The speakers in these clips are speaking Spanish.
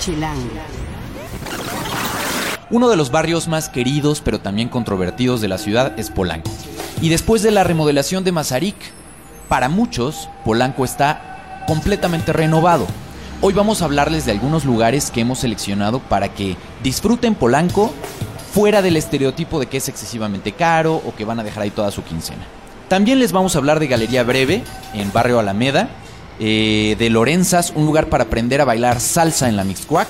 Chilango. Uno de los barrios más queridos pero también controvertidos de la ciudad es Polanco. Y después de la remodelación de Mazarik, para muchos, Polanco está completamente renovado. Hoy vamos a hablarles de algunos lugares que hemos seleccionado para que disfruten Polanco fuera del estereotipo de que es excesivamente caro o que van a dejar ahí toda su quincena. También les vamos a hablar de Galería Breve en Barrio Alameda, eh, de Lorenzas, un lugar para aprender a bailar salsa en la Mixcuac,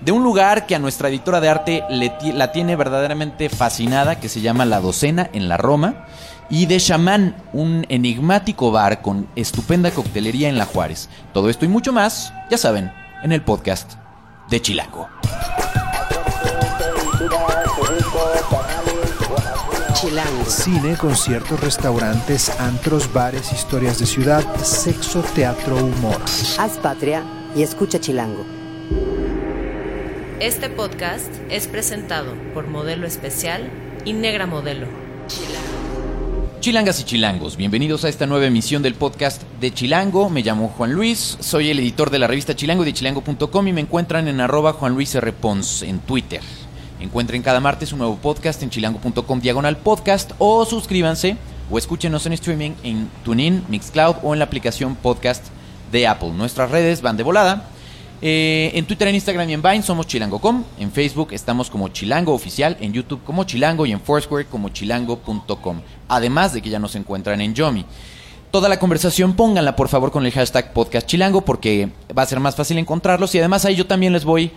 de un lugar que a nuestra editora de arte la tiene verdaderamente fascinada, que se llama La Docena en la Roma, y de Chamán, un enigmático bar con estupenda coctelería en La Juárez. Todo esto y mucho más, ya saben, en el podcast de Chilango. Chilango. Cine, conciertos, restaurantes, antros, bares, historias de ciudad, sexo, teatro, humor. Haz patria y escucha Chilango. Este podcast es presentado por Modelo Especial y Negra Modelo. Chilangas y chilangos, bienvenidos a esta nueva emisión del podcast de Chilango. Me llamo Juan Luis, soy el editor de la revista Chilango y de chilango.com y me encuentran en arroba Juan Luis R. Pons en Twitter. Encuentren cada martes un nuevo podcast en chilango.com diagonal podcast o suscríbanse o escúchenos en streaming en TuneIn, Mixcloud o en la aplicación podcast de Apple. Nuestras redes van de volada. Eh, en Twitter, en Instagram y en Vine somos chilango.com. En Facebook estamos como Chilango Oficial. En YouTube como Chilango y en Foursquare como chilango.com. Además de que ya nos encuentran en Yomi. Toda la conversación pónganla por favor con el hashtag podcast chilango porque va a ser más fácil encontrarlos. Y además ahí yo también les voy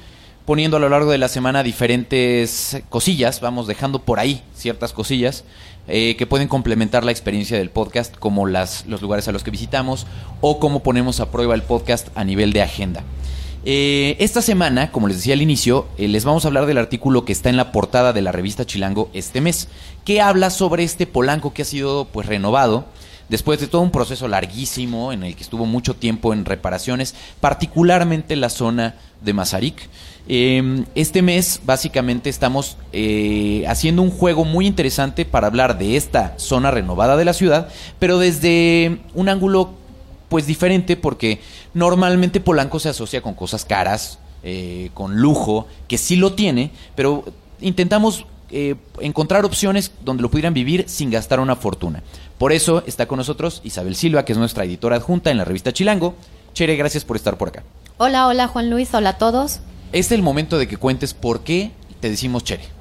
poniendo a lo largo de la semana diferentes cosillas. Vamos dejando por ahí ciertas cosillas eh, que pueden complementar la experiencia del podcast como las, los lugares a los que visitamos o cómo ponemos a prueba el podcast a nivel de agenda. Eh, esta semana, como les decía al inicio, eh, les vamos a hablar del artículo que está en la portada de la revista Chilango este mes, que habla sobre este Polanco que ha sido pues renovado después de todo un proceso larguísimo en el que estuvo mucho tiempo en reparaciones, particularmente la zona de Mazarik. Eh, este mes básicamente estamos eh, haciendo un juego muy interesante para hablar de esta zona renovada de la ciudad, pero desde un ángulo pues diferente porque normalmente Polanco se asocia con cosas caras, eh, con lujo, que sí lo tiene, pero intentamos eh, encontrar opciones donde lo pudieran vivir sin gastar una fortuna. Por eso está con nosotros Isabel Silva, que es nuestra editora adjunta en la revista Chilango. Chere, gracias por estar por acá. Hola, hola Juan Luis, hola a todos. Es el momento de que cuentes por qué te decimos Chere.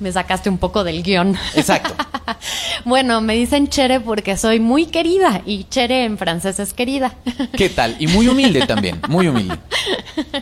Me sacaste un poco del guion. Exacto. bueno, me dicen Chere porque soy muy querida y Chere en francés es querida. ¿Qué tal? Y muy humilde también, muy humilde.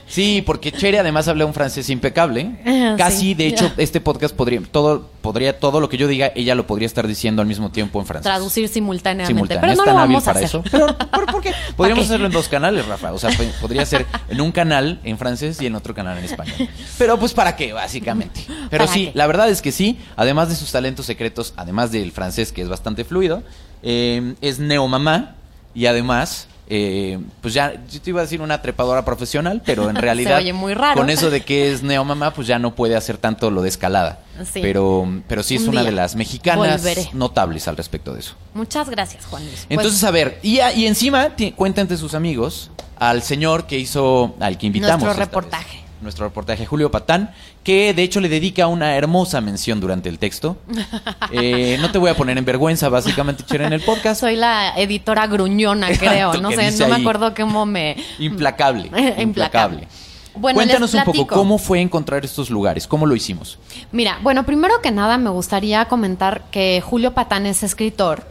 Sí, porque Chere además habla un francés impecable. Casi, sí. de hecho, este podcast podría todo, podría todo lo que yo diga, ella lo podría estar diciendo al mismo tiempo en francés. Traducir simultáneamente. Simultáneo. Pero Es no tan lo hábil vamos a para hacer. eso. Pero, ¿por, por qué? Podríamos hacerlo en dos canales, Rafa. O sea, pe- podría ser en un canal en francés y en otro canal en español. Pero pues para qué, básicamente. Pero ¿Para sí, qué? la verdad es que sí, además de sus talentos secretos, además del francés que es bastante fluido, eh, es neomamá y además... eh, pues ya, yo te iba a decir una trepadora profesional, pero en realidad oye muy raro. con eso de que es neomamá, pues ya no puede hacer tanto lo de escalada. Sí. Pero, pero sí es Un una de las mexicanas volveré. notables al respecto de eso. Muchas gracias, Juan Luis. Pues, Entonces, a ver, y, y encima ti- cuenta entre sus amigos al señor que hizo, al que invitamos. Nuestro reportaje. vez. Nuestro reportaje, Julio Patán, que de hecho le dedica una hermosa mención durante el texto. Eh, no te voy a poner en vergüenza, básicamente, Chere, en el podcast. soy la editora gruñona, creo. No sé, no me acuerdo cómo me. Implacable. Implacable. Bueno, Cuéntanos un poco cómo fue encontrar estos lugares, cómo lo hicimos. Mira, bueno, primero que nada me gustaría comentar que Julio Patán es escritor.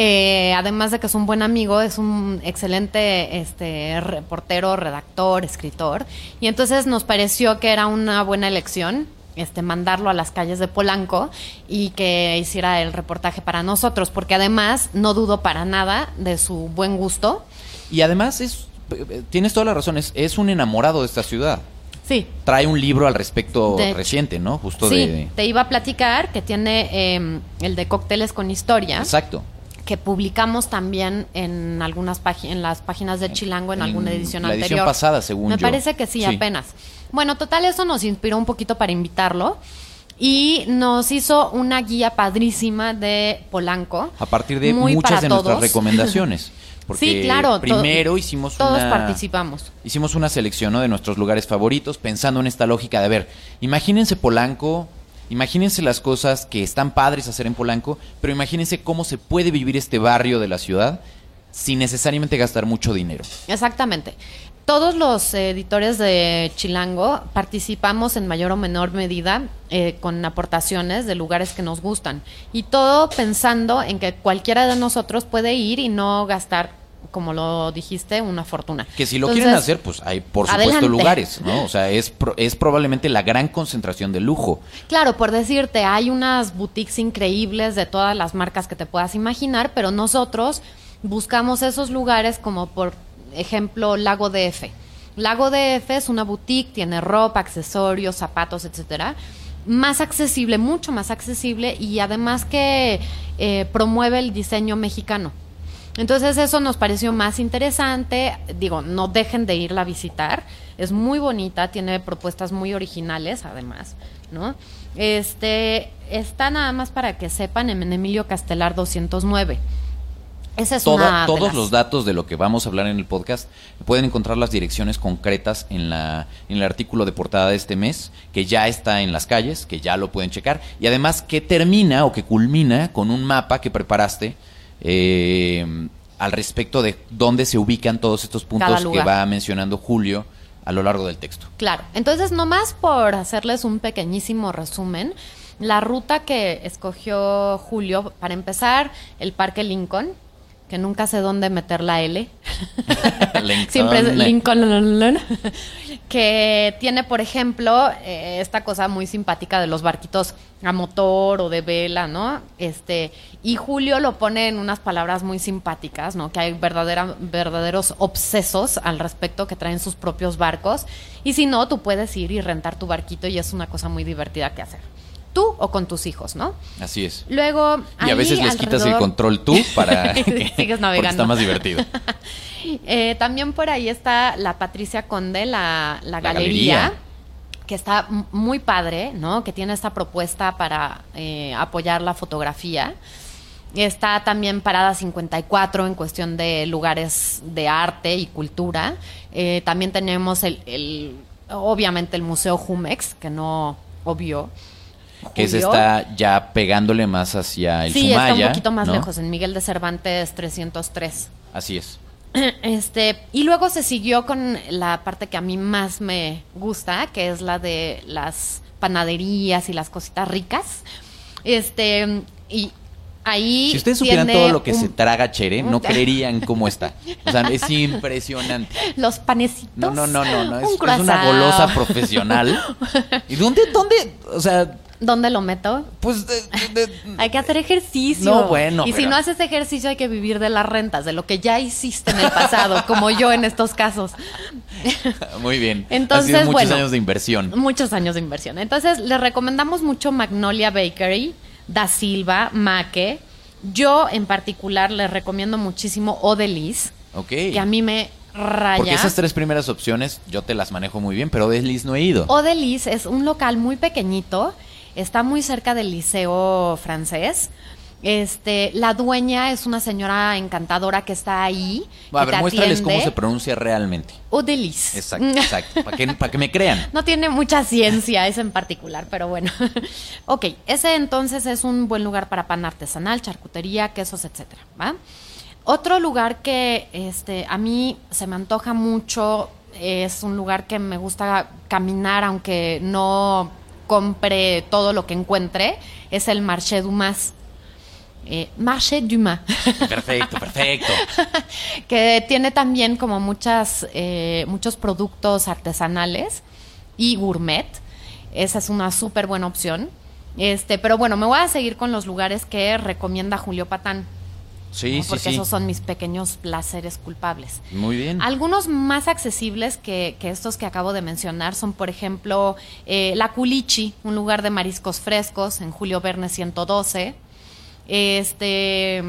Eh, además de que es un buen amigo, es un excelente este, reportero, redactor, escritor. Y entonces nos pareció que era una buena elección este, mandarlo a las calles de Polanco y que hiciera el reportaje para nosotros, porque además no dudo para nada de su buen gusto. Y además es, tienes toda la razón, es, es un enamorado de esta ciudad. Sí, Trae un libro al respecto De- reciente, ¿no? Justo sí, de... te iba a platicar que tiene eh, el de cócteles con historia. Exacto. Que publicamos también en algunas páginas en las páginas de Chilango en, En alguna edición la edición anterior. pasada, según Me yo. parece que sí, Sí. apenas. Bueno, total eso nos inspiró un poquito para invitarlo y nos hizo una guía padrísima de Polanco. A partir de muy muchas de nuestras recomendaciones. Porque Sí, claro, to- primero hicimos Todos una... participamos. Hicimos una selección ¿no? de nuestros lugares favoritos pensando en esta lógica de, a ver, imagínense Polanco, imagínense las cosas que están padres hacer en Polanco, pero imagínense cómo se puede vivir este barrio de la ciudad sin necesariamente gastar mucho dinero. Exactamente. Todos los editores de Chilango participamos en mayor o menor medida eh, con aportaciones de lugares que nos gustan. Y todo pensando en que cualquiera de nosotros puede ir y no gastar, como lo dijiste, una fortuna. Que si lo Entonces, quieren hacer, pues hay por supuesto adelante. lugares, ¿no? O sea, es, pro- es probablemente la gran concentración de lujo. Claro, por decirte, hay unas boutiques increíbles de todas las marcas que te puedas imaginar, pero nosotros buscamos esos lugares como por ejemplo Lago DF. Lago DF es una boutique, tiene ropa, accesorios, zapatos, etcétera, más accesible, mucho más accesible y además que eh, promueve el diseño mexicano. Entonces eso nos pareció más interesante. Digo, no dejen de irla a visitar. Es muy bonita, tiene propuestas muy originales, además, ¿no? Este está nada más para que sepan en Emilio Castelar 209. Esa es Toda- una todos las- los datos de lo que vamos a hablar en el podcast pueden encontrar las direcciones concretas en, la, en el artículo de portada de este mes, que ya está en las calles, que ya lo pueden checar, y además que termina o que culmina con un mapa que preparaste eh, al respecto de dónde se ubican todos estos puntos que va mencionando Julio a lo largo del texto. Claro, entonces nomás por hacerles un pequeñísimo resumen, la ruta que escogió Julio, para empezar, el Parque Lincoln, que nunca sé dónde meter la L. Siempre es Lincoln. que tiene, por ejemplo, eh, esta cosa muy simpática de los barquitos a motor o de vela, ¿no? Este, y Julio lo pone en unas palabras muy simpáticas, ¿no? Que hay verdadera, verdaderos obsesos al respecto que traen sus propios barcos. Y si no, tú puedes ir y rentar tu barquito y es una cosa muy divertida que hacer. Tú o con tus hijos, ¿no? Así es. Luego. Y a veces les quitas el control tú para que, sigues porque navegando. está más divertido. Eh, también por ahí está la Patricia Conde, la, la La galería, galería. que está muy padre, ¿no? Que tiene esta propuesta para eh, apoyar la fotografía. Está también Parada 54 en cuestión de lugares de arte y cultura. Eh, también tenemos el, el- obviamente el Museo Jumex, que no obvio. Que se está ya pegándole más hacia el Sí, Sumaya. está un poquito más ¿no? lejos, en Miguel de Cervantes 303. Así es. Este, y luego se siguió con la parte que a mí más me gusta, que es la de las panaderías y las cositas ricas. Este, y ahí. Si ustedes supieran todo lo que un- se traga Chere, no creerían cómo está. O sea, es impresionante. Los panecitos. No, no, no, no, no. Es, un es una golosa profesional. ¿Y dónde, dónde? O sea, ¿Dónde lo meto? pues. de- de- de- Hay que hacer ejercicio. No, bueno, Y si no haces ejercicio, hay que vivir de las rentas, de lo que ya hiciste en el pasado, como yo en estos casos. Muy bien. Entonces, ha sido muchos bueno. años de inversión. Muchos años de inversión. Entonces, les recomendamos mucho Magnolia Bakery, Da Silva, Maque. Yo, en particular, les recomiendo muchísimo Odelis, Ok. que a mí me raya. Porque esas tres primeras opciones yo te las manejo muy bien, pero de Liz no he ido. Odelis es un local muy pequeñito, está muy cerca del liceo francés. Este, la dueña es una señora encantadora que está ahí. a ver, muéstrales cómo se pronuncia realmente. Odelis. Exacto, exacto. Para que, para que me crean. No tiene mucha ciencia ese en particular, pero bueno. ok, ese entonces es un buen lugar para pan artesanal, charcutería, quesos, etcétera, ¿va? Otro lugar que este, a mí se me antoja mucho, es un lugar que me gusta caminar, aunque no compre todo lo que encuentre, es el Marché Dumas. Eh, Marché Dumas. Perfecto, perfecto. que tiene también como muchas, eh, muchos productos artesanales y gourmet. Esa es una súper buena opción. Este, pero bueno, me voy a seguir con los lugares que recomienda Julio Patán. Sí, ¿no? sí, Porque sí. esos son mis pequeños placeres culpables. Muy bien. Algunos más accesibles que, que estos que acabo de mencionar son, por ejemplo, eh, La Culichi, un lugar de mariscos frescos en Julio Verne 112. Este,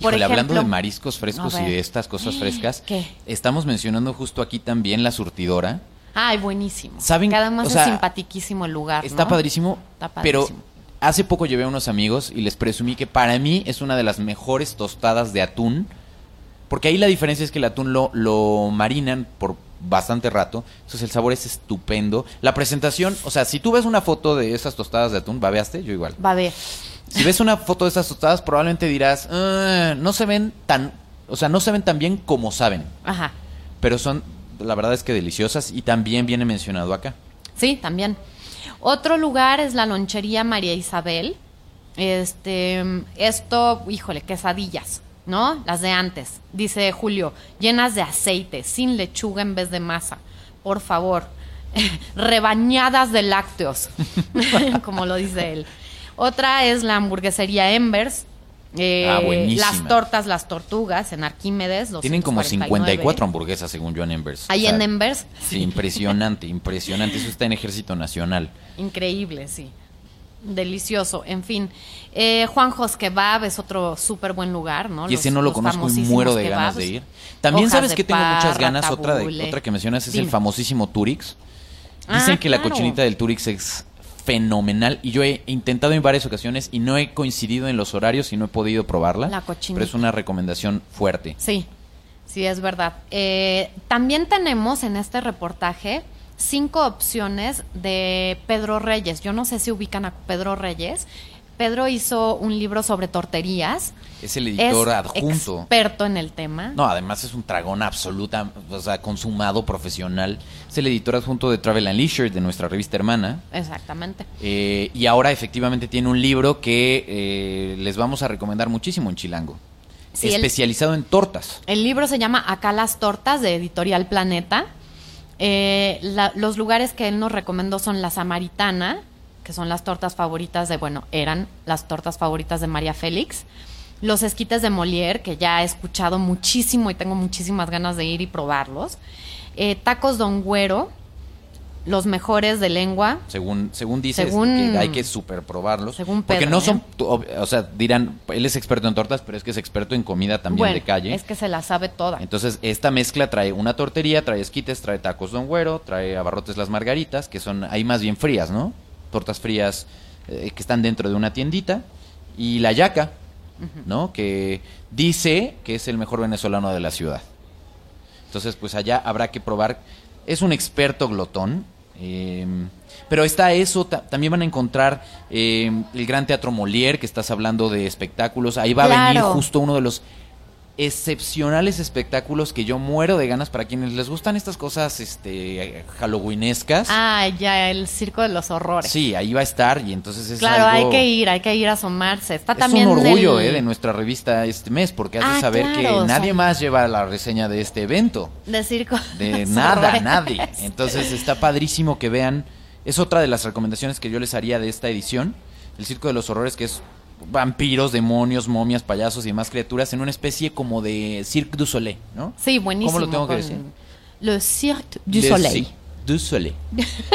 por Híjole, hablando de mariscos frescos y de estas cosas frescas, ¿Qué? estamos mencionando justo aquí también la surtidora. Ay, buenísimo. ¿Saben? Que además O sea, es simpatiquísimo el lugar. Está ¿no? padrísimo, Está pero padrísimo. Hace poco llevé a unos amigos y les presumí que para mí es una de las mejores tostadas de atún Porque ahí la diferencia es que el atún lo, lo marinan por bastante rato. Entonces el sabor es estupendo. La presentación, o sea, si tú ves una foto de esas tostadas de atún, ¿babeaste? Yo igual. Ver. Si ves una foto de esas tostadas, probablemente dirás, "Ah, no se ven tan, o sea, no se ven tan bien como saben. Ajá. Pero son, la verdad es que deliciosas y también viene mencionado acá. Sí, también. Otro lugar es la lonchería María Isabel. Este, esto, híjole, quesadillas, ¿no? Las de antes. Dice Julio, llenas de aceite, sin lechuga en vez de masa. Por favor, rebañadas de lácteos, como lo dice él. Otra es la hamburguesería Embers. Eh, Ah, las tortas, las tortugas en Arquímedes. Tienen como 249. 54 hamburguesas según yo en Embers. Ahí O sea, en Embers. Sí, impresionante, impresionante. Eso está en Ejército Nacional. Increíble, sí. Delicioso. En fin, eh, Juanjo's Kebab es otro súper buen lugar, ¿no? Y ese Los- no lo conozco y muero de kebabs. ganas de ir. También Hojas sabes que tengo muchas ganas. Otra, de, otra que mencionas es el famosísimo Turix. Ah, Dicen que la claro. cochinita del Turix es fenomenal y yo he intentado en varias ocasiones y no he coincidido en los horarios y no he podido probarla. La cochinita. Pero es una recomendación fuerte. Sí, sí, es verdad. Eh, también tenemos en este reportaje cinco opciones de Pedro Reyes. Yo no sé si ubican a Pedro Reyes. Pedro hizo un libro sobre torterías. Es el editor es adjunto. experto en el tema. No, además es un tragón absoluta, o sea, consumado, profesional. Es el editor adjunto de Travel and Leisure, de nuestra revista hermana. Exactamente. Eh, y ahora efectivamente tiene un libro que eh, les vamos a recomendar muchísimo en Chilango. Sí, el- especializado en tortas. El libro se llama Acá las tortas de Editorial Planeta. Eh, la- los lugares que él nos recomendó son la Samaritana, que son las tortas favoritas de, bueno, eran las tortas favoritas de María Félix. Los esquites de Molière, que ya he escuchado muchísimo y tengo muchísimas ganas de ir y probarlos. Eh, tacos Don Güero, los mejores de lengua. Según, según dices, Según- que hay que super probarlos. Según porque Pedro, no ¿eh? son, o sea, dirán, él es experto en tortas, pero es que es experto en comida también bueno, de calle. es que se la sabe toda. Entonces, esta mezcla trae una tortería, trae esquites, trae tacos don güero, trae abarrotes las margaritas, que son ahí más bien frías, ¿no? Tortas frías eh, que están dentro de una tiendita. Y la yaca, ¿no? Que dice que es el mejor venezolano de la ciudad. Entonces, pues allá habrá que probar. Es un experto glotón. eh, pero está eso, ta- también van a encontrar eh, el Gran Teatro Molière, que estás hablando de espectáculos. Ahí va a venir justo uno de los excepcionales espectáculos que yo muero de ganas para quienes les gustan estas cosas este halloweenescas. Ah, ya, el Circo de los Horrores. Sí, ahí va a estar y entonces es Claro, algo- hay que ir, hay que ir a asomarse. Está es también un orgullo eh, de nuestra revista este mes porque hace Ah, saber claro, que nadie son- más lleva la reseña de este evento. de circo. De nada, horrores. nadie. Entonces está padrísimo que vean. Es otra de las recomendaciones que yo les haría de esta edición. El Circo de los Horrores, que es vampiros, demonios, momias, payasos y demás criaturas en una especie como de Cirque du Soleil, ¿no? Sí, buenísimo. ¿Cómo lo tengo que decir? Le Cirque du Le Soleil. Cirque du Soleil.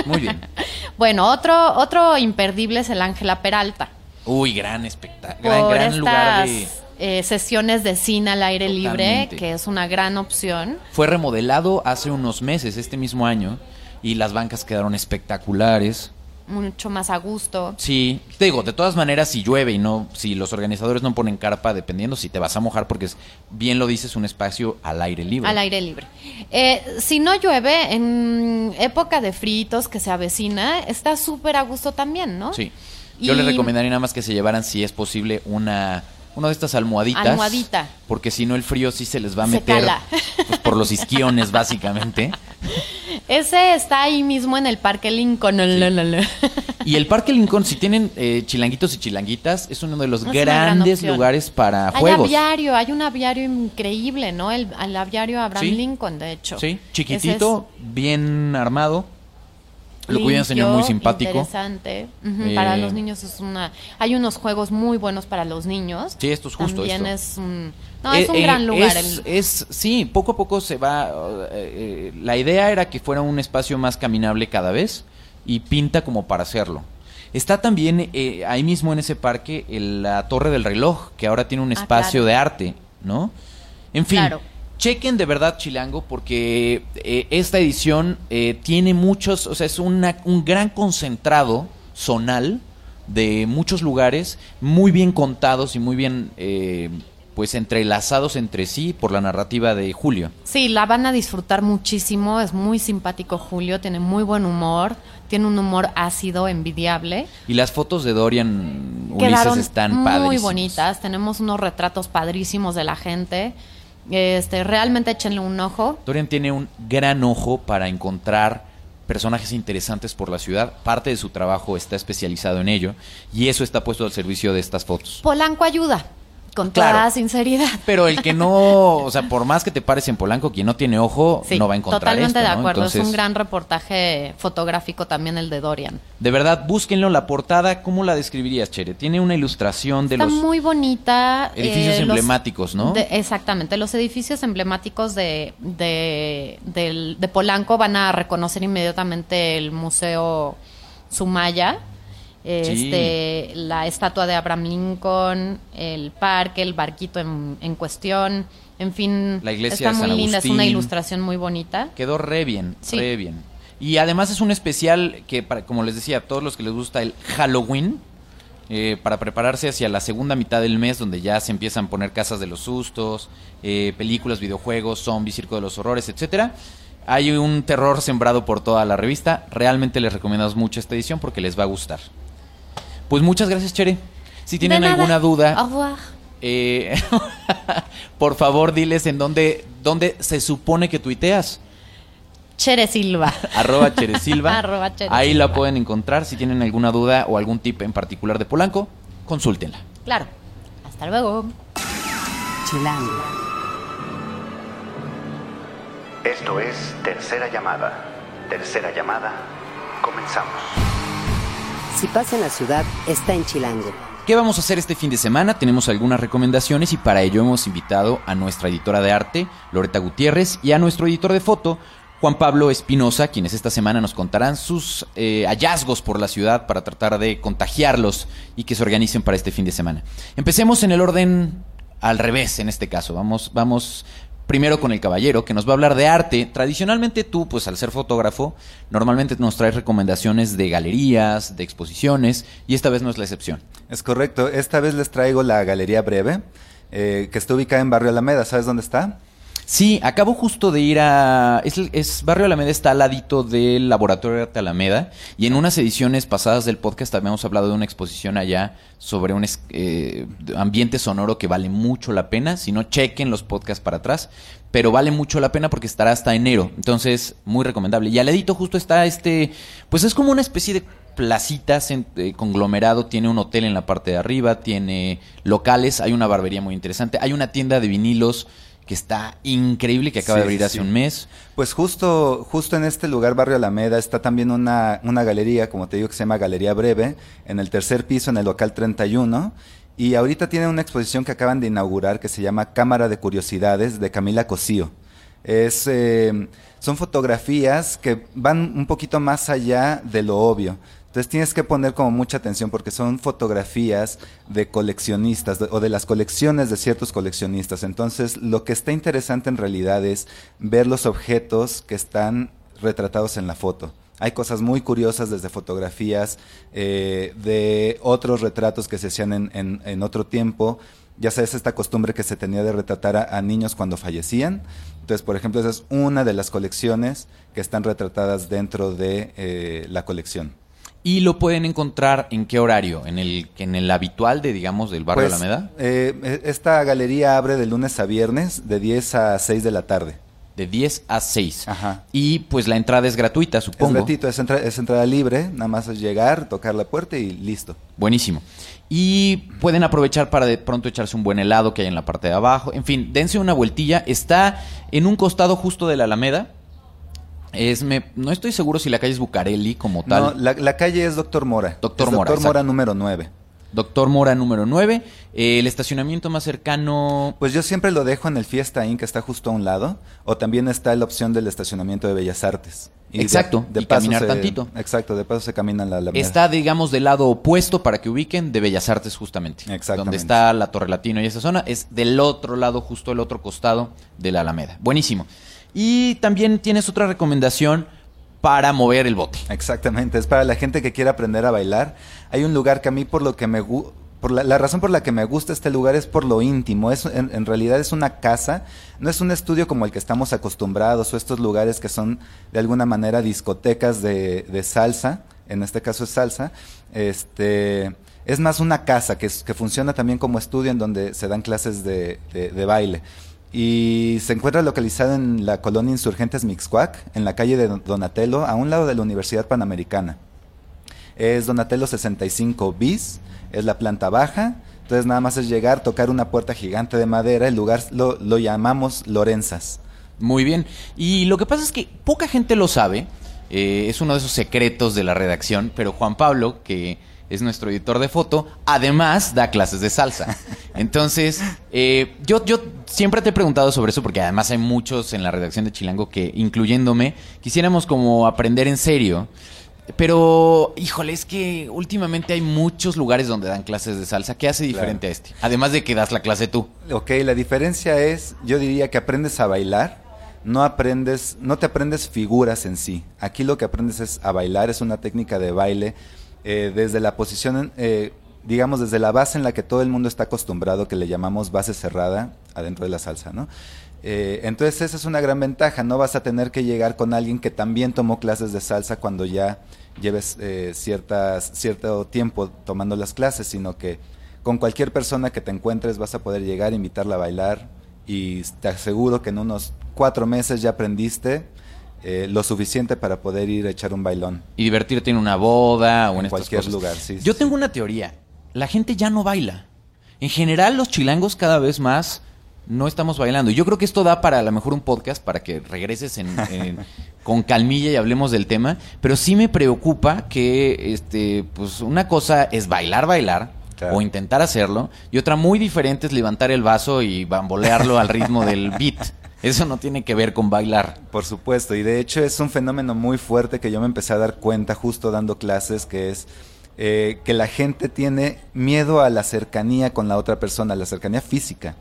Muy bien. Bueno, otro, otro imperdible es el Ángela Peralta. Uy, gran espectáculo. Gran, estas lugar de... eh, sesiones de cine al aire libre, que es una gran opción. Fue remodelado hace unos meses, este mismo año, y las bancas quedaron espectaculares. Mucho más a gusto. Sí, te digo, de todas maneras, si llueve y no, si los organizadores no ponen carpa, dependiendo si te vas a mojar, porque es, bien lo dices, un espacio al aire libre. Al aire libre. Eh, si no llueve, en época de fritos que se avecina, está súper a gusto también, ¿no? Sí. Yo Y- les recomendaría nada más que se llevaran, si es posible, una, una de estas almohaditas. Almohadita. Porque si no, el frío sí se les va a meter pues, por los isquiones, básicamente. Ese está ahí mismo en el Parque Lincoln. Y el Parque Lincoln, si tienen eh, chilanguitos y chilanguitas, es uno de los Es una gran grandes lugares para Hay juegos. aviario, hay un aviario increíble, ¿no? El, el aviario Abraham Sí. Lincoln, de hecho. Sí, chiquitito, bien armado. Lo cuidan, señor, muy simpático. Interesante. Ujú, Eh, Para los niños es una... Hay unos juegos muy buenos para los niños. Sí, esto es justo También esto. es un... No, Eh, es un eh, gran lugar. Es, el- es- sí, poco a poco se va. eh, eh, la idea era que fuera un espacio más caminable cada vez y pinta como para hacerlo. Está también eh, ahí mismo en ese parque el- la Torre del Reloj, que ahora tiene un Ah, espacio claro. de arte, ¿no? En fin, Claro. Chequen de verdad Chilango porque eh, esta edición eh, tiene muchos, o sea, es una- un gran concentrado zonal de muchos lugares muy bien contados y muy bien eh, pues entrelazados entre sí por la narrativa de Julio. Sí, la van a disfrutar muchísimo, es muy simpático Julio, tiene muy buen humor, tiene un humor ácido, envidiable. Y las fotos de Dorian Ulises Quedaron están muy bonitas, tenemos unos retratos padrísimos de la gente. Este, realmente échenle un ojo. Dorian tiene un gran ojo para encontrar personajes interesantes por la ciudad. Parte de su trabajo está especializado en ello y eso está puesto al servicio de estas fotos. Polanco ayuda, con Claro. toda sinceridad. Pero el que no, o sea, por más que te pares en Polanco, quien no tiene ojo Sí, no va a encontrar totalmente esto, de ¿no? acuerdo. es un gran reportaje fotográfico también el de Dorian. De verdad, búsquenlo. La portada, ¿cómo la describirías, Chere? Tiene una ilustración de Está los muy bonita. edificios eh, los- emblemáticos, ¿no? de- exactamente. Los edificios emblemáticos de, de, del- de Polanco van a reconocer inmediatamente el Museo Sumaya. Este, la estatua de Abraham Lincoln, el parque, el barquito en, en cuestión, en fin, La iglesia está de muy linda, es una ilustración muy bonita. Quedó re bien, Sí. re bien. Y además es un especial que, para, como les decía, a todos los que les gusta el Halloween, eh, para prepararse hacia la segunda mitad del mes, donde ya se empiezan a poner casas de los sustos, eh, películas, videojuegos, zombies, circo de los horrores, etcétera. Hay un terror sembrado por toda la revista. Realmente les recomendamos mucho esta edición porque les va a gustar. Pues muchas gracias, Chere. Si tienen De nada. alguna duda, Au revoir. eh, por favor diles en dónde, dónde se supone que tuiteas. Chere Silva. arroba Cheresilva. Arroba Chere Ahí Silva. la pueden encontrar. Si tienen alguna duda o algún tip en particular de Polanco, consúltenla. Claro. Hasta luego. Chilango. Esto es Tercera Llamada. Tercera Llamada. Comenzamos. Si pasa en la ciudad, está en Chilango. ¿Qué vamos a hacer este fin de semana? Tenemos algunas recomendaciones y para ello hemos invitado a nuestra editora de arte, Loreta Gutiérrez, y a nuestro editor de foto, Juan Pablo Espinosa, quienes esta semana nos contarán sus eh, hallazgos por la ciudad para tratar de contagiarlos y que se organicen para este fin de semana. Empecemos en el orden al revés en este caso. Vamos, vamos primero con el caballero, que nos va a hablar de arte. Tradicionalmente tú, pues al ser fotógrafo, normalmente nos traes recomendaciones de galerías, de exposiciones, y esta vez no es la excepción. Es correcto. Esta vez les traigo la Galería Breve, eh, que está ubicada en Barrio Alameda. ¿Sabes dónde está? Sí, acabo justo de ir a... Es, es- Barrio Alameda está al ladito del Laboratorio de Arte Alameda y en unas ediciones pasadas del podcast habíamos hablado de una exposición allá sobre un eh, ambiente sonoro que vale mucho la pena. Si no, chequen los podcasts para atrás, pero vale mucho la pena porque estará hasta enero. Entonces, muy recomendable. Y al ladito justo está este... Pues es como una especie de placitas en- eh, conglomerado, tiene un hotel en la parte de arriba, tiene locales, hay una barbería muy interesante, hay una tienda de vinilos que está increíble, que acaba Sí, de abrir hace sí. un mes. Pues justo, justo en este lugar, Barrio Alameda, está también una, una galería, como te digo, que se llama Galería Breve, en el tercer piso, en el local 31. Y ahorita tiene una exposición que acaban de inaugurar que se llama Cámara de Curiosidades de Camila Cosío. Es, eh, son fotografías que van un poquito más allá de lo obvio. Entonces tienes que poner como mucha atención porque son fotografías de coleccionistas o de las colecciones de ciertos coleccionistas. Entonces lo que está interesante en realidad es ver los objetos que están retratados en la foto. Hay cosas muy curiosas desde fotografías eh, de otros retratos que se hacían en, otro tiempo. Ya sabes, esta costumbre que se tenía de retratar a, a niños cuando fallecían. Entonces, por ejemplo, esa es una de las colecciones que están retratadas dentro de eh, la colección. Y lo pueden encontrar en qué horario, en el, en el habitual de, digamos, del barrio Pues, Alameda, eh, eh, esta galería abre de lunes a viernes, de 10 a 6 de la tarde. de 10 a 6. Ajá. Y pues la entrada es gratuita, Es supongo. gratuito, es, entra- es entrada libre, nada más es llegar, tocar la puerta y listo. Buenísimo. Y pueden aprovechar para de pronto echarse un buen helado que hay en la parte de abajo. En fin, dense una vueltilla. Está en un costado justo de la Alameda. Es, me, no estoy seguro si la calle es Bucareli como tal. No, la, la calle es Doctor Mora. Doctor Es Mora, Doctor Mora exacto. número 9. Doctor Mora número 9. Eh, el estacionamiento más cercano. Pues yo siempre lo dejo en el Fiesta Inn, que está justo a un lado, o también está la opción del estacionamiento de Bellas Artes. de- Exacto, y caminar tantito. Exacto, de paso se camina la Alameda. Está, digamos, del lado opuesto para que ubiquen de Bellas Artes, justamente. Exactamente. Donde está la Torre Latino y esa zona. Es del otro lado, justo el otro costado de la Alameda. Buenísimo. Y también tienes otra recomendación para mover el bote. Exactamente, es para la gente que quiere aprender a bailar. Hay un lugar que a mí por lo que me por la, razón por la que me gusta este lugar es por lo íntimo. Es, en, realidad es una casa, no es un estudio como el que estamos acostumbrados o estos lugares que son de alguna manera discotecas de, salsa. En este caso es salsa. Este, es más una casa que, que funciona también como estudio en donde se dan clases de- de baile. Y se encuentra localizado en la colonia Insurgentes Mixcuac, en la calle de Don- Donatello, a un lado de la Universidad Panamericana. Es Donatello 65 bis, es la planta baja. Entonces nada más es llegar, tocar una puerta gigante de madera. El lugar lo, lo llamamos Lorenzas. Muy bien. Y lo que pasa es que poca gente lo sabe. eh, es uno de esos secretos de la redacción. Pero Juan Pablo, que es nuestro editor de foto, además da clases de salsa. Entonces, eh, yo, yo siempre te he preguntado sobre eso porque además hay muchos en la redacción de Chilango que, incluyéndome, quisiéramos como aprender en serio. Pero, híjole, es que últimamente hay muchos lugares donde dan clases de salsa. ¿Qué hace diferente a este? Además de que das la clase tú. Ok, la diferencia es, yo diría que aprendes a bailar, no aprendes, no te aprendes figuras en sí. Aquí lo que aprendes es a bailar, es una técnica de baile eh, desde la posición, eh, digamos, desde la base en la que todo el mundo está acostumbrado, que le llamamos base cerrada adentro de la salsa, ¿no? Eh, entonces esa es una gran ventaja, no vas a tener que llegar con alguien que también tomó clases de salsa cuando ya lleves ciertas, cierto tiempo tomando las clases, sino que con cualquier persona que te encuentres vas a poder llegar, invitarla a bailar y te aseguro que en unos cuatro meses ya aprendiste eh, lo suficiente para poder ir a echar un bailón. y divertirte en una boda o en, cualquier cosas. lugar, sí, Yo sí, tengo una teoría. La gente ya no baila. En general, los chilangos cada vez más no estamos bailando. Y Yo creo que esto da para a lo mejor un podcast para que regreses en- en- con calmilla y hablemos del tema. Pero sí me preocupa que este, pues una cosa es bailar, bailar. Claro. O intentar hacerlo. Y otra muy diferente es levantar el vaso y bambolearlo al ritmo del beat. Eso no tiene que ver con bailar. Por supuesto, y de hecho es un fenómeno muy fuerte que yo me empecé a dar cuenta justo dando clases, que es eh, que la gente tiene miedo a la cercanía con la otra persona, a la cercanía física.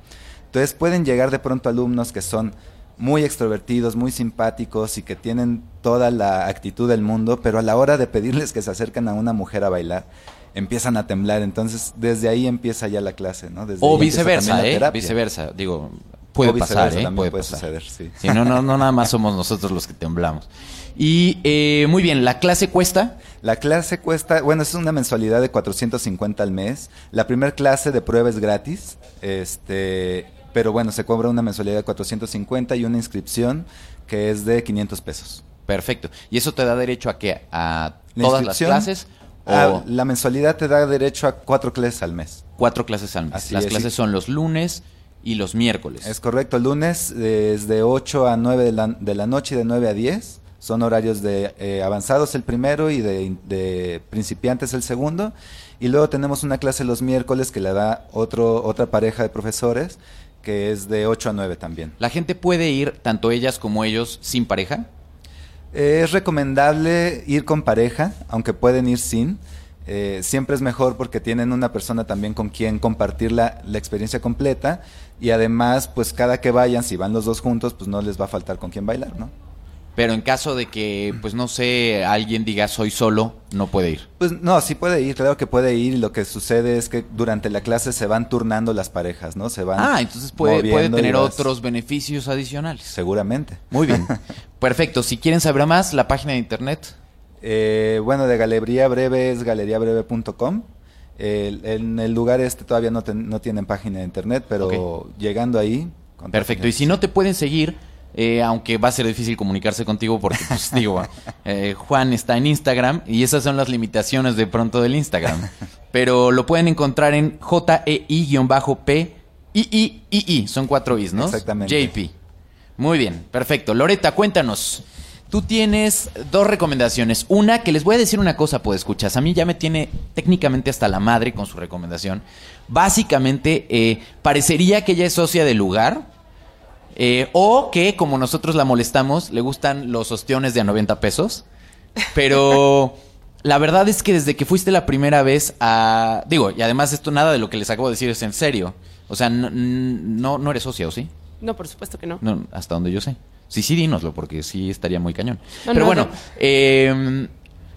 Entonces pueden llegar de pronto alumnos que son muy extrovertidos, muy simpáticos y que tienen toda la actitud del mundo, pero a la hora de pedirles que se acerquen a una mujer a bailar, empiezan a temblar. Entonces desde ahí empieza ya la clase, ¿no? Desde O viceversa, ¿eh? Viceversa. Digo, puede O pasar, ¿eh? Puede, puede pasar. suceder, sí. Sí, no, no, no nada más somos nosotros los que temblamos. Y eh, muy bien, ¿la clase cuesta? La clase cuesta, bueno, es una mensualidad de 450 al mes. La primera clase de prueba es gratis, este, pero bueno, se cobra una mensualidad de 450 y una inscripción que es de 500 pesos. Perfecto. ¿Y eso te da derecho a qué? ¿A La todas las clases? ¿O ah, la mensualidad te da derecho a cuatro clases al mes. cuatro clases al mes? Así las es, clases sí. son los lunes y los miércoles. Es correcto, lunes es de 8 a 9 de la, de la noche y de 9 a 10. Son horarios de eh, avanzados el primero y de, de principiantes el segundo. Y luego tenemos una clase los miércoles que le da otro, otra pareja de profesores que es de 8 a 9 también. ¿La gente puede ir, tanto ellas como ellos, sin pareja? Eh, es recomendable ir con pareja, aunque pueden ir sin. Eh, siempre es mejor porque tienen una persona también con quien compartir la, la experiencia completa y además, pues cada que vayan, si van los dos juntos, pues no les va a faltar con quien bailar, ¿no? Pero en caso de que, pues no sé, alguien diga soy solo, no puede ir. Pues no, sí puede ir, claro que puede ir y lo que sucede es que durante la clase se van turnando las parejas, ¿no? Se van Ah, entonces puede, puede tener otros beneficios adicionales. Seguramente. Muy bien. Perfecto. Si quieren saber más, la página de internet. Eh, bueno, de Galería Breve es galeriabreve.com. El- en el lugar este todavía no, ten- no tienen página de internet, pero llegando ahí... Perfecto. Y si no te pueden seguir, eh, aunque va a ser difícil comunicarse contigo porque, pues digo, eh, Juan está en Instagram y esas son las limitaciones de pronto del Instagram. Pero lo pueden encontrar en JEI-P I I I I. Son cuatro Is, ¿no? Exactamente. JP. Muy bien, perfecto. Loreta, cuéntanos. Tú tienes dos recomendaciones. Una, que les voy a decir una cosa, pues escuchas. A mí ya me tiene técnicamente hasta la madre con su recomendación. Básicamente, eh, parecería que ella es socia del lugar. eh, o que, como nosotros la molestamos, le gustan los ostiones de a 90 pesos. Pero la verdad es que desde que fuiste la primera vez a... Digo, y además esto nada de lo que les acabo de decir es en serio. O sea, no, no, no eres socia, ¿o sí? No, por supuesto que no. No, hasta donde yo sé. Sí, sí, dínoslo, porque sí estaría muy cañón. No, Pero no, bueno, no. eh,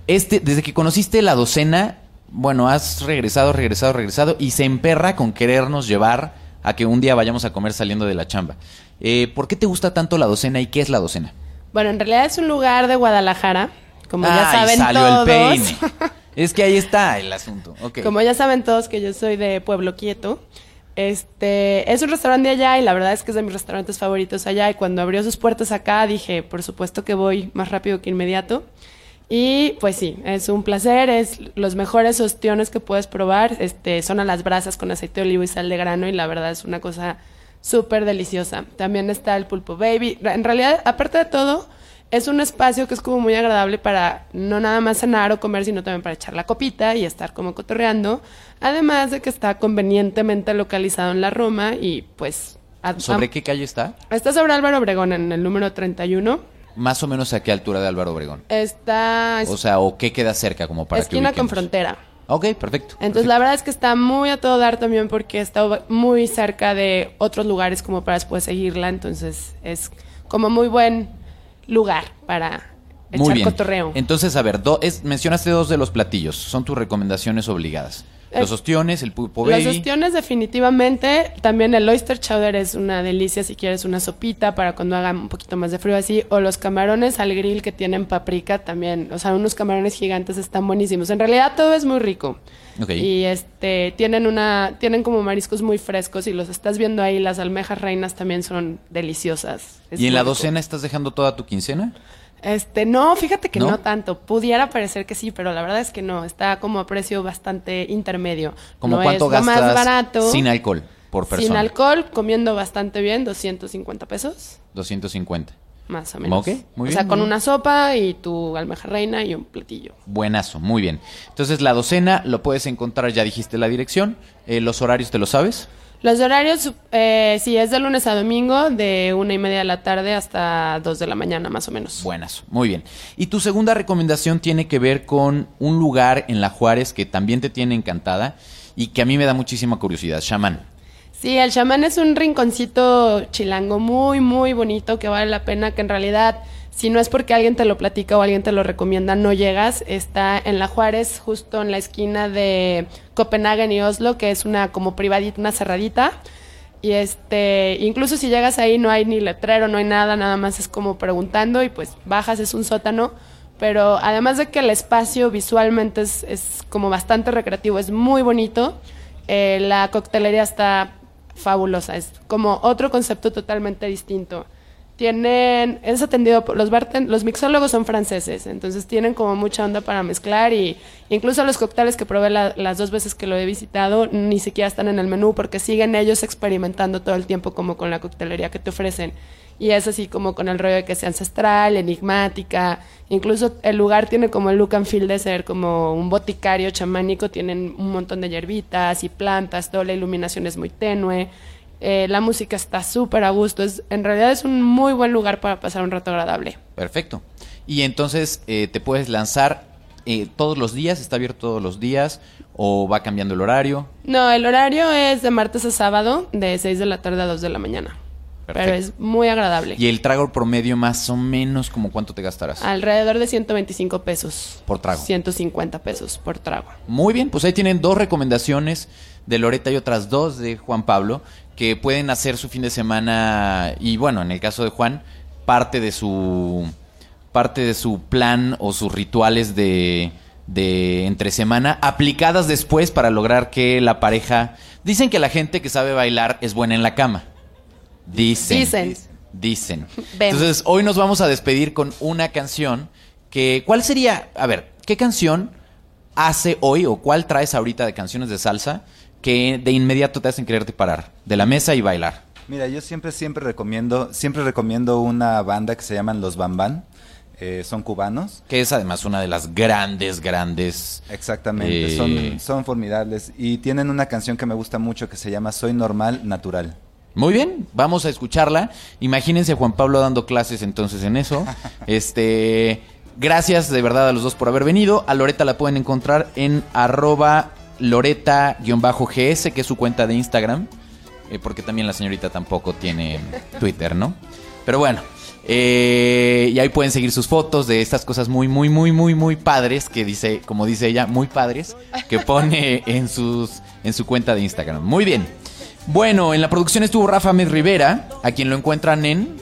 este, desde que conociste la docena, bueno, has regresado, regresado, regresado y se emperra con querernos llevar a que un día vayamos a comer saliendo de la chamba. Eh, ¿Por qué te gusta tanto la docena y qué es la docena? Bueno, en realidad es un lugar de Guadalajara, como ya saben salió todos. el peine. Es que ahí está el asunto. Como ya saben todos que yo soy de Pueblo Quieto. Este, es un restaurante allá y la verdad es que es de mis restaurantes favoritos allá y cuando abrió sus puertas acá dije, por supuesto que voy más rápido que inmediato. Y pues sí, es un placer, es los mejores ostiones que puedes probar, este, son a las brasas con aceite de olivo y sal de grano y la verdad es una cosa súper deliciosa. También está el pulpo baby. En realidad, aparte de todo, es un espacio que es como muy agradable para no nada más cenar o comer, sino también para echar la copita y estar como cotorreando. Además de que está convenientemente localizado en la Roma y pues... ¿Sobre qué calle está? Está sobre Álvaro Obregón en el número 31. Más o menos a qué altura de Álvaro Obregón. Está O sea, o qué queda cerca como para que esquina con ubiquemos? frontera. Ok, perfecto. Entonces la verdad es que está muy a todo dar también porque está muy cerca de otros lugares como para después seguirla. Entonces es como muy buen lugar para echar Muy bien. cotorreo. Entonces, a ver, do- es- mencionaste dos de los platillos. Son tus recomendaciones obligadas. Los ostiones, el pulpo Los baby. ostiones definitivamente, también el oyster chowder es una delicia si quieres una sopita para cuando haga un poquito más de frío así, o los camarones al grill que tienen paprika también, o sea, unos camarones gigantes están buenísimos. En realidad todo es muy rico. Y este tienen una tienen como mariscos muy frescos y los estás viendo ahí, las almejas reinas también son deliciosas. Es ¿Y en la rico. docena estás dejando toda tu quincena? Este, no, fíjate que ¿No? ¿No? tanto. Pudiera parecer que sí, pero la verdad es que no. Está como a precio bastante intermedio. ¿Como no cuánto es gastas más barato. sin alcohol por persona? Sin alcohol, comiendo bastante bien, 250 pesos, 250. más o menos. Ok, muy o bien, sea, muy con una sopa y tu almeja reina y un platillo. Buenazo, muy bien. Entonces, la docena lo puedes encontrar, ya dijiste la dirección. Eh, ¿Los horarios te lo sabes? Los horarios, eh, sí, es de lunes a domingo, de una y media de la tarde hasta dos de la mañana, más o menos. Buenazo, muy bien. Y tu segunda recomendación tiene que ver con un lugar en La Juárez que también te tiene encantada y que a mí me da muchísima curiosidad, Shaman. Sí, el chamán es un rinconcito chilango muy, muy bonito que vale la pena, que en realidad, si no es porque alguien te lo platica o alguien te lo recomienda, no llegas. Está en La Juárez, justo en la esquina de Copenhagen y Oslo, que es una como privadita, una cerradita. Y este, incluso si llegas ahí no hay ni letrero, no hay nada, nada más es como preguntando y pues bajas, es un sótano. Pero además de que el espacio visualmente es, es como bastante recreativo, es muy bonito, eh, la coctelería está fabulosa, es como otro concepto totalmente distinto. Tienen, es atendido los barten, los mixólogos son franceses, entonces tienen como mucha onda para mezclar y incluso los cócteles que probé la- las dos veces que lo he visitado ni siquiera están en el menú porque siguen ellos experimentando todo el tiempo como con la coctelería que te ofrecen. Y es así como con el rollo de que sea ancestral, enigmática. Incluso el lugar tiene como el look and feel de ser como un boticario chamánico. Tienen un montón de hierbitas y plantas. Toda la iluminación es muy tenue. Eh, la música está súper a gusto. Es, en realidad es un muy buen lugar para pasar un rato agradable. Perfecto. Y entonces eh, te puedes lanzar eh, todos los días, está abierto todos los días o va cambiando el horario. No, el horario es de martes a sábado, de 6 de la tarde a 2 de la mañana. Perfecto. Pero es muy agradable. Y el trago promedio más o menos como cuánto te gastarás. Alrededor de 125 pesos. Por trago. 150 pesos por trago. Muy bien, pues ahí tienen dos recomendaciones de Loreta y otras dos de Juan Pablo que pueden hacer su fin de semana y bueno, en el caso de Juan, parte de su parte de su plan o sus rituales de de entre semana aplicadas después para lograr que la pareja dicen que la gente que sabe bailar es buena en la cama. Dicen. Dicen. Dicen. Entonces, hoy nos vamos a despedir con una canción que ¿cuál sería? A ver, ¿qué canción hace hoy o cuál traes ahorita de canciones de salsa que de inmediato te hacen quererte parar de la mesa y bailar? Mira, yo siempre, siempre recomiendo, siempre recomiendo una banda que se llaman Los Bambán. Eh, son cubanos. Que es además una de las grandes, grandes. Exactamente, Eh. son, son formidables. Y tienen una canción que me gusta mucho que se llama Soy Normal, Natural. Muy bien, vamos a escucharla. Imagínense a Juan Pablo dando clases entonces en eso. Este, gracias de verdad a los dos por haber venido. A Loreta la pueden encontrar en arroba Loreta-GS, que es su cuenta de Instagram. eh, porque también la señorita tampoco tiene Twitter, ¿no? Pero bueno, Eh, y ahí pueden seguir sus fotos de estas cosas muy, muy, muy, muy, muy padres que dice, como dice ella, muy padres, que pone en, sus, en su cuenta de Instagram. Muy bien. Bueno, en la producción estuvo Rafa Med Rivera, a quien lo encuentran en...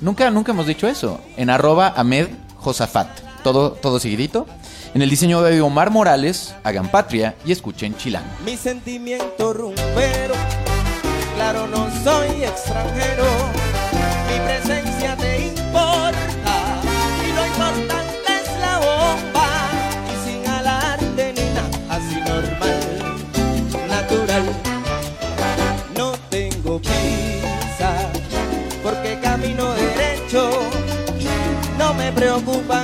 Nunca, nunca hemos dicho eso. En arroba Ahmed Josafat. Todo, todo seguidito. En el diseño de Omar Morales, hagan patria y escuchen Chilango. Mi sentimiento rumbero, claro no soy extranjero, mi presencia te importa y lo importante es la bomba y sin alarde ni nada, así normal, natural. No tengo prisa porque camino derecho, no me preocupan